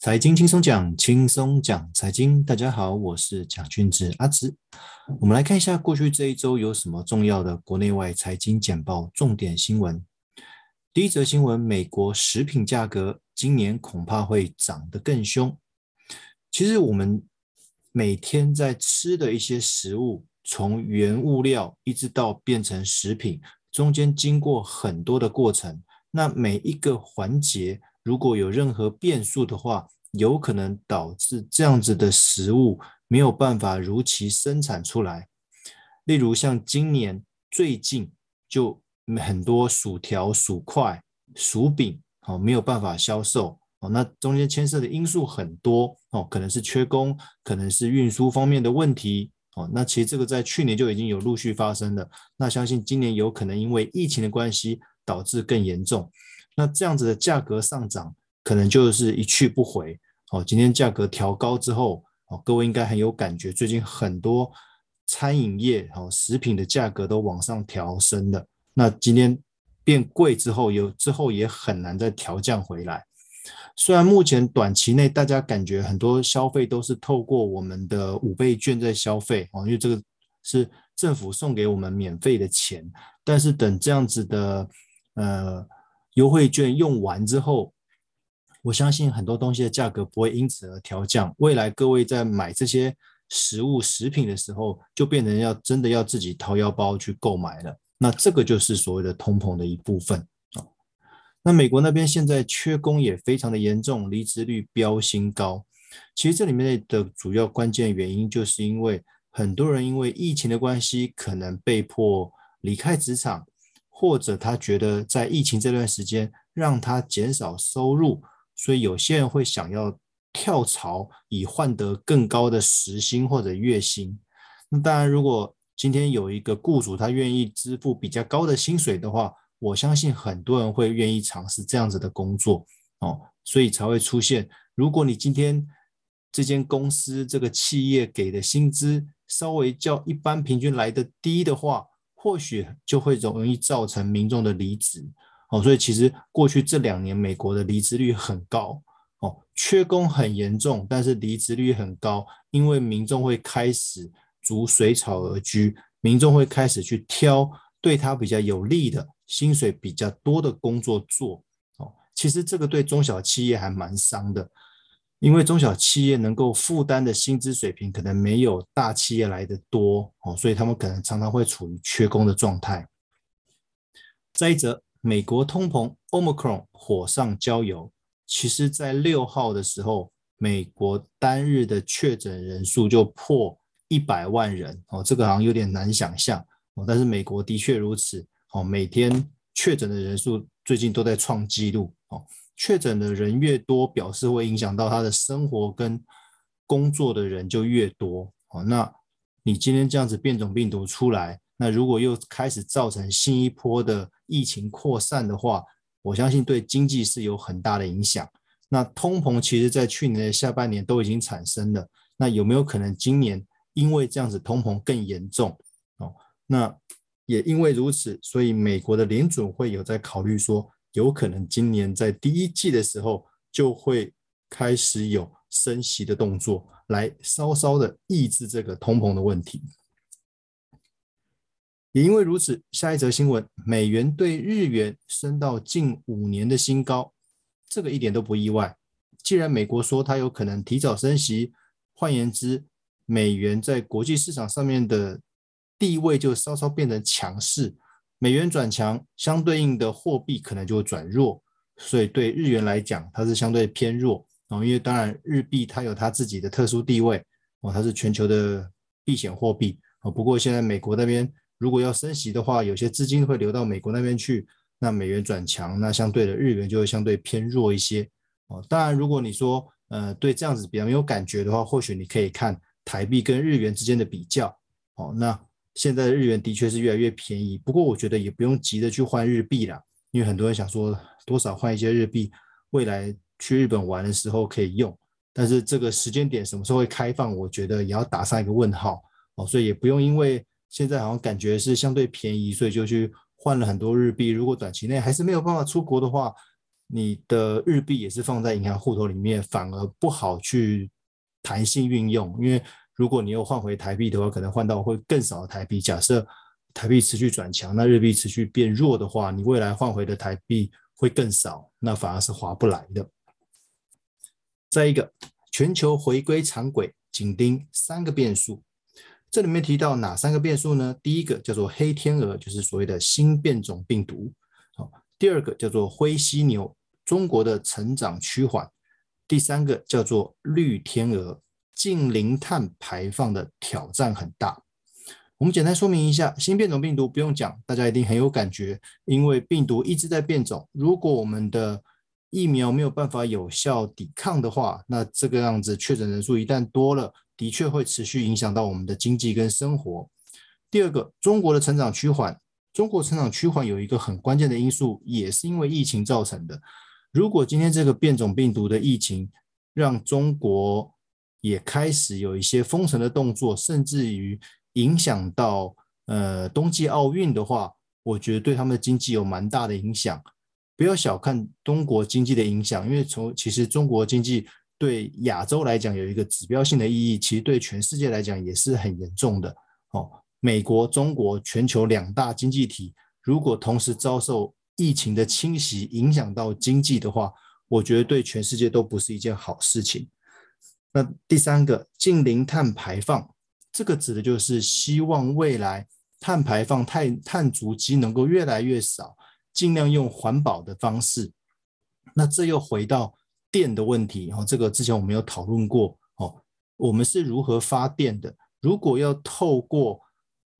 财经轻松讲，轻松讲财经。大家好，我是蒋俊志阿植。我们来看一下过去这一周有什么重要的国内外财经简报重点新闻。第一则新闻：美国食品价格今年恐怕会涨得更凶。其实我们每天在吃的一些食物，从原物料一直到变成食品，中间经过很多的过程。那每一个环节，如果有任何变数的话，有可能导致这样子的食物没有办法如期生产出来。例如像今年最近就很多薯条、薯块、薯饼哦没有办法销售哦，那中间牵涉的因素很多哦，可能是缺工，可能是运输方面的问题哦。那其实这个在去年就已经有陆续发生了，那相信今年有可能因为疫情的关系导致更严重。那这样子的价格上涨，可能就是一去不回。哦，今天价格调高之后，哦，各位应该很有感觉。最近很多餐饮业、哦食品的价格都往上调升的。那今天变贵之后，有之后也很难再调降回来。虽然目前短期内大家感觉很多消费都是透过我们的五倍券在消费，哦，因为这个是政府送给我们免费的钱。但是等这样子的，呃。优惠券用完之后，我相信很多东西的价格不会因此而调降。未来各位在买这些食物、食品的时候，就变成要真的要自己掏腰包去购买了。那这个就是所谓的通膨的一部分啊。那美国那边现在缺工也非常的严重，离职率飙新高。其实这里面的主要关键原因，就是因为很多人因为疫情的关系，可能被迫离开职场。或者他觉得在疫情这段时间让他减少收入，所以有些人会想要跳槽以换得更高的时薪或者月薪。那当然，如果今天有一个雇主他愿意支付比较高的薪水的话，我相信很多人会愿意尝试这样子的工作哦，所以才会出现。如果你今天这间公司这个企业给的薪资稍微较一般平均来的低的话，或许就会容易造成民众的离职哦，所以其实过去这两年美国的离职率很高哦，缺工很严重，但是离职率很高，因为民众会开始逐水草而居，民众会开始去挑对他比较有利的薪水比较多的工作做哦，其实这个对中小企业还蛮伤的。因为中小企业能够负担的薪资水平可能没有大企业来得多哦，所以他们可能常常会处于缺工的状态。再一则，美国通膨 Omicron 火上浇油，其实在六号的时候，美国单日的确诊人数就破一百万人哦，这个好像有点难想象哦，但是美国的确如此哦，每天确诊的人数最近都在创纪录哦。确诊的人越多，表示会影响到他的生活跟工作的人就越多。哦，那你今天这样子变种病毒出来，那如果又开始造成新一波的疫情扩散的话，我相信对经济是有很大的影响。那通膨其实在去年的下半年都已经产生了，那有没有可能今年因为这样子通膨更严重？哦，那也因为如此，所以美国的联准会有在考虑说。有可能今年在第一季的时候就会开始有升息的动作，来稍稍的抑制这个通膨的问题。也因为如此，下一则新闻，美元兑日元升到近五年的新高，这个一点都不意外。既然美国说它有可能提早升息，换言之，美元在国际市场上面的地位就稍稍变得强势。美元转强，相对应的货币可能就会转弱，所以对日元来讲，它是相对偏弱哦。因为当然日币它有它自己的特殊地位哦，它是全球的避险货币哦。不过现在美国那边如果要升息的话，有些资金会流到美国那边去，那美元转强，那相对的日元就会相对偏弱一些哦。当然，如果你说呃对这样子比较没有感觉的话，或许你可以看台币跟日元之间的比较哦。那现在的日元的确是越来越便宜，不过我觉得也不用急着去换日币啦，因为很多人想说多少换一些日币，未来去日本玩的时候可以用。但是这个时间点什么时候会开放，我觉得也要打上一个问号哦。所以也不用因为现在好像感觉是相对便宜，所以就去换了很多日币。如果短期内还是没有办法出国的话，你的日币也是放在银行户头里面，反而不好去弹性运用，因为如果你又换回台币的话，可能换到会更少的台币。假设台币持续转强，那日币持续变弱的话，你未来换回的台币会更少，那反而是划不来的。再一个，全球回归常轨，紧盯三个变数。这里面提到哪三个变数呢？第一个叫做黑天鹅，就是所谓的新变种病毒。好，第二个叫做灰犀牛。中国的成长趋缓，第三个叫做绿天鹅，近零碳排放的挑战很大。我们简单说明一下，新变种病毒不用讲，大家一定很有感觉，因为病毒一直在变种。如果我们的疫苗没有办法有效抵抗的话，那这个样子确诊人数一旦多了，的确会持续影响到我们的经济跟生活。第二个，中国的成长趋缓，中国成长趋缓有一个很关键的因素，也是因为疫情造成的。如果今天这个变种病毒的疫情让中国也开始有一些封城的动作，甚至于影响到呃冬季奥运的话，我觉得对他们的经济有蛮大的影响。不要小看中国经济的影响，因为从其实中国经济对亚洲来讲有一个指标性的意义，其实对全世界来讲也是很严重的。哦，美国、中国全球两大经济体如果同时遭受疫情的侵袭影响到经济的话，我觉得对全世界都不是一件好事情。那第三个，近零碳排放，这个指的就是希望未来碳排放、碳碳足迹能够越来越少，尽量用环保的方式。那这又回到电的问题，哦，这个之前我们有讨论过，哦，我们是如何发电的？如果要透过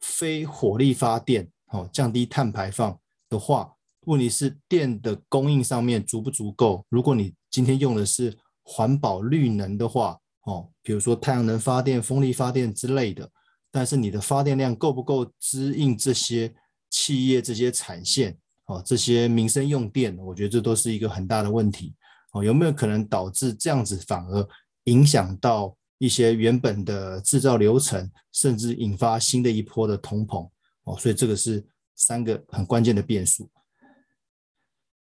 非火力发电，哦，降低碳排放的话。问题是电的供应上面足不足够？如果你今天用的是环保绿能的话，哦，比如说太阳能发电、风力发电之类的，但是你的发电量够不够支应这些企业、这些产线？哦，这些民生用电，我觉得这都是一个很大的问题。哦，有没有可能导致这样子反而影响到一些原本的制造流程，甚至引发新的一波的通膨？哦，所以这个是三个很关键的变数。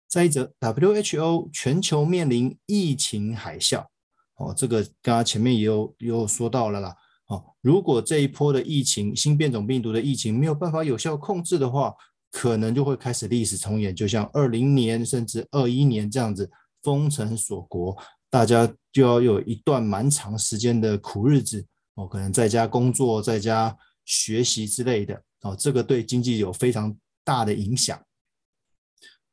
再一则，WHO 全球面临疫情海啸，哦，这个刚刚前面也有也有说到了啦，哦，如果这一波的疫情，新变种病毒的疫情没有办法有效控制的话，可能就会开始历史重演，就像二零年甚至二一年这样子封城锁国，大家就要有一段蛮长时间的苦日子，哦，可能在家工作、在家学习之类的，哦，这个对经济有非常大的影响。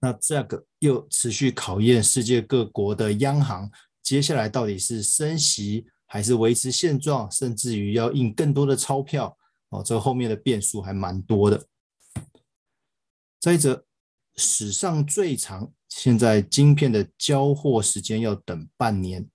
那这个又持续考验世界各国的央行，接下来到底是升息还是维持现状，甚至于要印更多的钞票哦，这后面的变数还蛮多的。再者，史上最长，现在晶片的交货时间要等半年，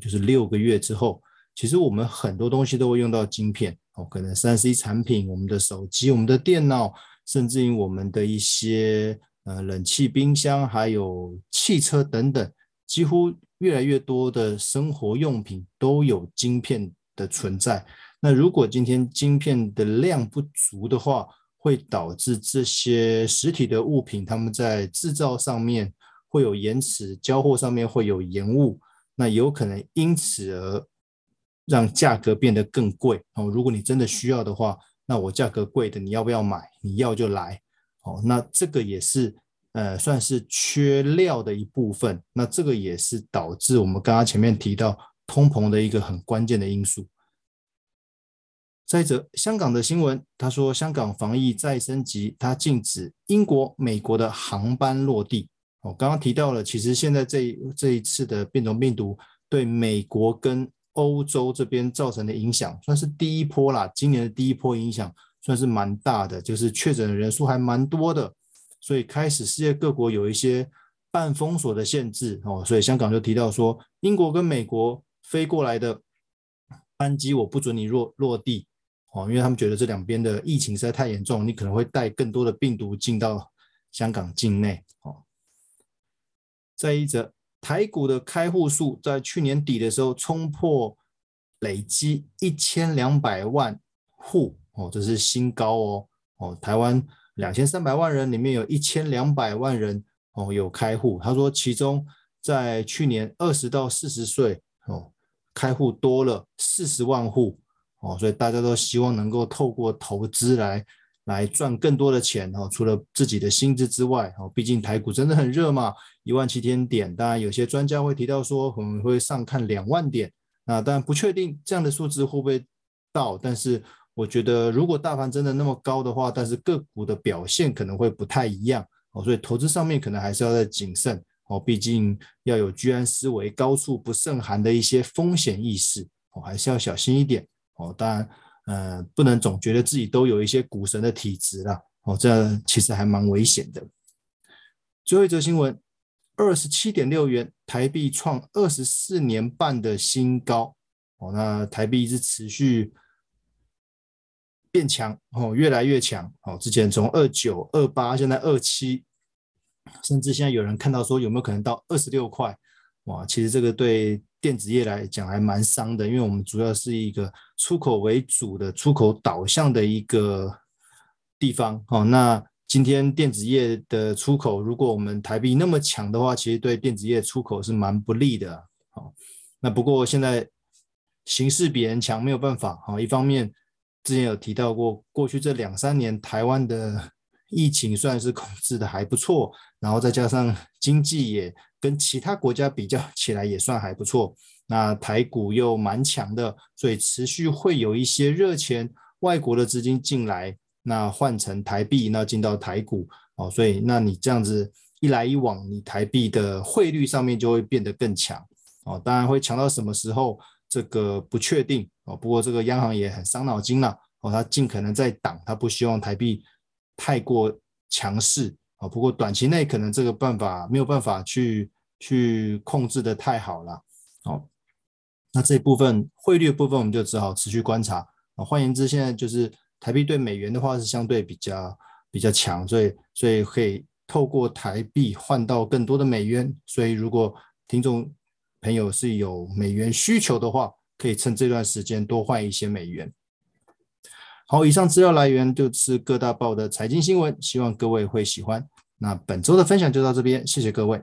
就是六个月之后。其实我们很多东西都会用到晶片哦，可能三 C 产品、我们的手机、我们的电脑，甚至于我们的一些。呃，冷气、冰箱，还有汽车等等，几乎越来越多的生活用品都有晶片的存在。那如果今天晶片的量不足的话，会导致这些实体的物品，他们在制造上面会有延迟，交货上面会有延误，那有可能因此而让价格变得更贵。哦，如果你真的需要的话，那我价格贵的，你要不要买？你要就来。哦，那这个也是呃，算是缺料的一部分。那这个也是导致我们刚刚前面提到通膨的一个很关键的因素。再者，香港的新闻，他说香港防疫再升级，他禁止英国、美国的航班落地。哦，刚刚提到了，其实现在这这一次的变种病毒对美国跟欧洲这边造成的影响，算是第一波啦，今年的第一波影响。算是蛮大的，就是确诊的人数还蛮多的，所以开始世界各国有一些半封锁的限制哦，所以香港就提到说，英国跟美国飞过来的班机我不准你落落地哦，因为他们觉得这两边的疫情实在太严重，你可能会带更多的病毒进到香港境内哦。再一则，台股的开户数在去年底的时候冲破累积一千两百万户。哦，这是新高哦！哦，台湾两千三百万人里面有一千两百万人哦有开户，他说其中在去年二十到四十岁哦开户多了四十万户哦，所以大家都希望能够透过投资来来赚更多的钱哦，除了自己的薪资之外哦，毕竟台股真的很热嘛，一万七千点，当然有些专家会提到说我们会上看两万点，那当然不确定这样的数字会不会到，但是。我觉得，如果大盘真的那么高的话，但是个股的表现可能会不太一样哦，所以投资上面可能还是要再谨慎哦，毕竟要有居安思危、高处不胜寒的一些风险意识哦，还是要小心一点哦。当然，呃，不能总觉得自己都有一些股神的体质啦哦，这其实还蛮危险的。最后一则新闻：二十七点六元台币创二十四年半的新高哦，那台币一直持续。变强哦，越来越强哦。之前从二九、二八，现在二七，甚至现在有人看到说有没有可能到二十六块？哇，其实这个对电子业来讲还蛮伤的，因为我们主要是一个出口为主的、出口导向的一个地方哦。那今天电子业的出口，如果我们台币那么强的话，其实对电子业出口是蛮不利的。好，那不过现在形势比人强，没有办法。好，一方面。之前有提到过，过去这两三年台湾的 疫情算是控制的还不错，然后再加上经济也跟其他国家比较 起来也算还不错，那台股又蛮强的，所以持续会有一些热钱、外国的资金进来，那换成台币，那进到台股哦，所以那你这样子一来一往，你台币的汇率上面就会变得更强哦，当然会强到什么时候？这个不确定哦，不过这个央行也很伤脑筋了哦，他尽可能在挡，他不希望台币太过强势啊。不过短期内可能这个办法没有办法去去控制得太好了哦。那这一部分汇率部分我们就只好持续观察啊。换言之，现在就是台币对美元的话是相对比较比较强，所以所以可以透过台币换到更多的美元。所以如果听众朋友是有美元需求的话，可以趁这段时间多换一些美元。好，以上资料来源就是各大报的财经新闻，希望各位会喜欢。那本周的分享就到这边，谢谢各位。